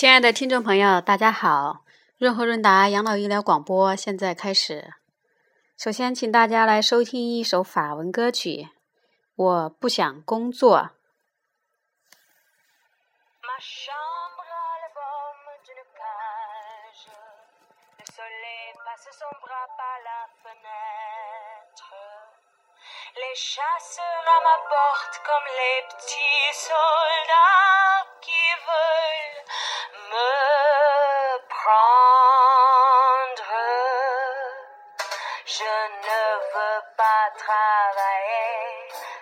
亲爱的听众朋友，大家好！润和润达养老医疗广播现在开始。首先，请大家来收听一首法文歌曲。我不想工作。Les chasseurs à ma porte comme les petits soldats qui veulent me prendre. Je ne veux pas travailler.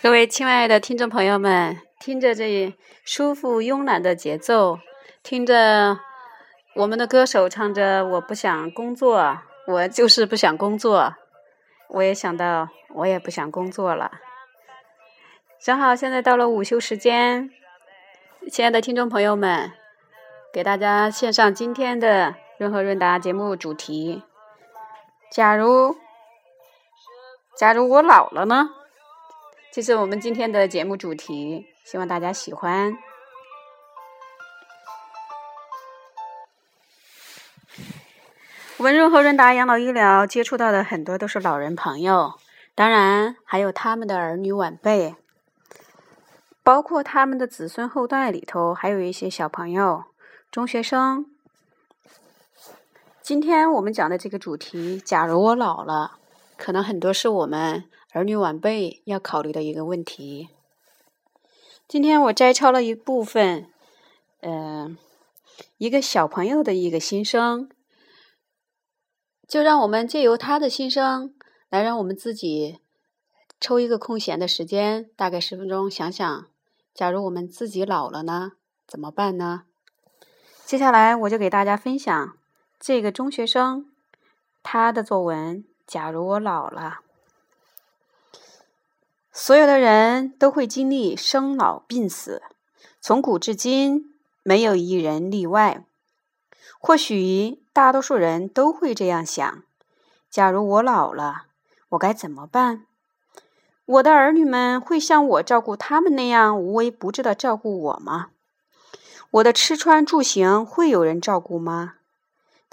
各位亲爱的听众朋友们，听着这舒服慵懒的节奏，听着我们的歌手唱着“我不想工作，我就是不想工作”，我也想到我也不想工作了。正好现在到了午休时间，亲爱的听众朋友们，给大家献上今天的润和润达节目主题：假如，假如我老了呢？这是我们今天的节目主题，希望大家喜欢。我们润和润达养老医疗接触到的很多都是老人朋友，当然还有他们的儿女晚辈，包括他们的子孙后代里头，还有一些小朋友、中学生。今天我们讲的这个主题，假如我老了，可能很多是我们。儿女晚辈要考虑的一个问题。今天我摘抄了一部分，嗯，一个小朋友的一个心声，就让我们借由他的心声，来让我们自己抽一个空闲的时间，大概十分钟，想想，假如我们自己老了呢，怎么办呢？接下来我就给大家分享这个中学生他的作文《假如我老了》。所有的人都会经历生老病死，从古至今没有一人例外。或许大多数人都会这样想：假如我老了，我该怎么办？我的儿女们会像我照顾他们那样无微不至的照顾我吗？我的吃穿住行会有人照顾吗？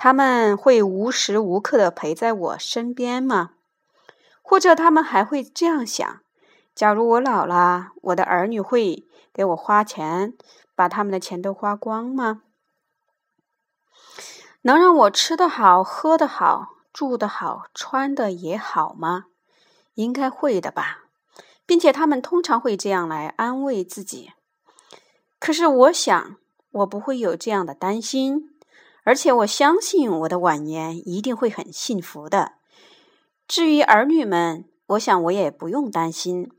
他们会无时无刻的陪在我身边吗？或者他们还会这样想？假如我老了，我的儿女会给我花钱，把他们的钱都花光吗？能让我吃得好、喝得好、住得好、穿的也好吗？应该会的吧，并且他们通常会这样来安慰自己。可是我想，我不会有这样的担心，而且我相信我的晚年一定会很幸福的。至于儿女们，我想我也不用担心。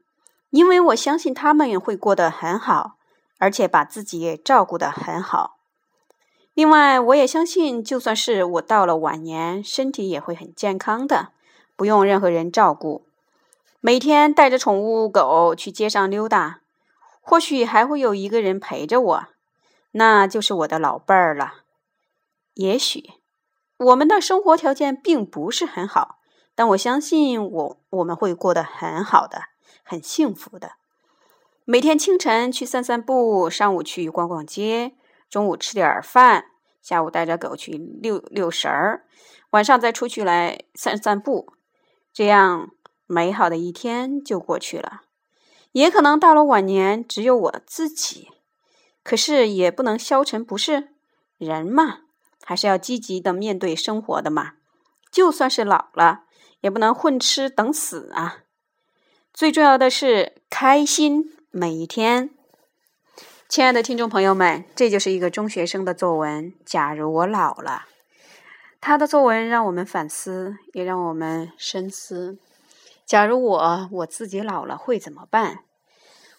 因为我相信他们也会过得很好，而且把自己也照顾得很好。另外，我也相信，就算是我到了晚年，身体也会很健康的，不用任何人照顾，每天带着宠物狗去街上溜达，或许还会有一个人陪着我，那就是我的老伴儿了。也许我们的生活条件并不是很好，但我相信我我们会过得很好的。很幸福的，每天清晨去散散步，上午去逛逛街，中午吃点饭，下午带着狗去遛遛神儿，晚上再出去来散散步，这样美好的一天就过去了。也可能到了晚年只有我自己，可是也不能消沉，不是人嘛，还是要积极的面对生活的嘛。就算是老了，也不能混吃等死啊。最重要的是开心每一天，亲爱的听众朋友们，这就是一个中学生的作文。假如我老了，他的作文让我们反思，也让我们深思。假如我我自己老了会怎么办？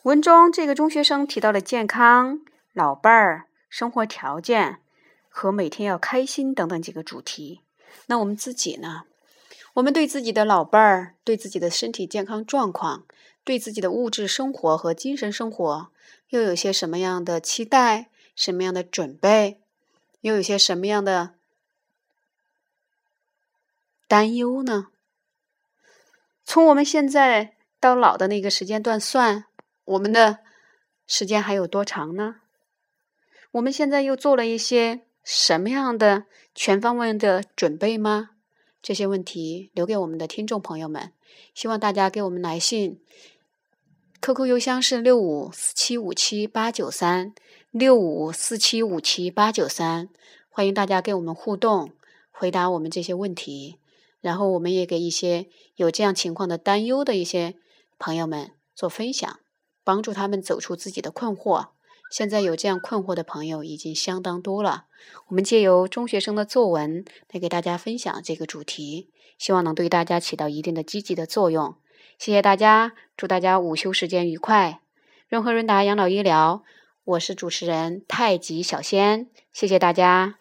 文中这个中学生提到了健康、老伴儿、生活条件和每天要开心等等几个主题。那我们自己呢？我们对自己的老伴儿、对自己的身体健康状况、对自己的物质生活和精神生活，又有些什么样的期待？什么样的准备？又有些什么样的担忧呢？从我们现在到老的那个时间段算，我们的时间还有多长呢？我们现在又做了一些什么样的全方位的准备吗？这些问题留给我们的听众朋友们，希望大家给我们来信，QQ 邮箱是六五四七五七八九三六五四七五七八九三，欢迎大家跟我们互动，回答我们这些问题。然后我们也给一些有这样情况的担忧的一些朋友们做分享，帮助他们走出自己的困惑。现在有这样困惑的朋友已经相当多了。我们借由中学生的作文来给大家分享这个主题，希望能对大家起到一定的积极的作用。谢谢大家，祝大家午休时间愉快。润和润达养老医疗，我是主持人太极小仙，谢谢大家。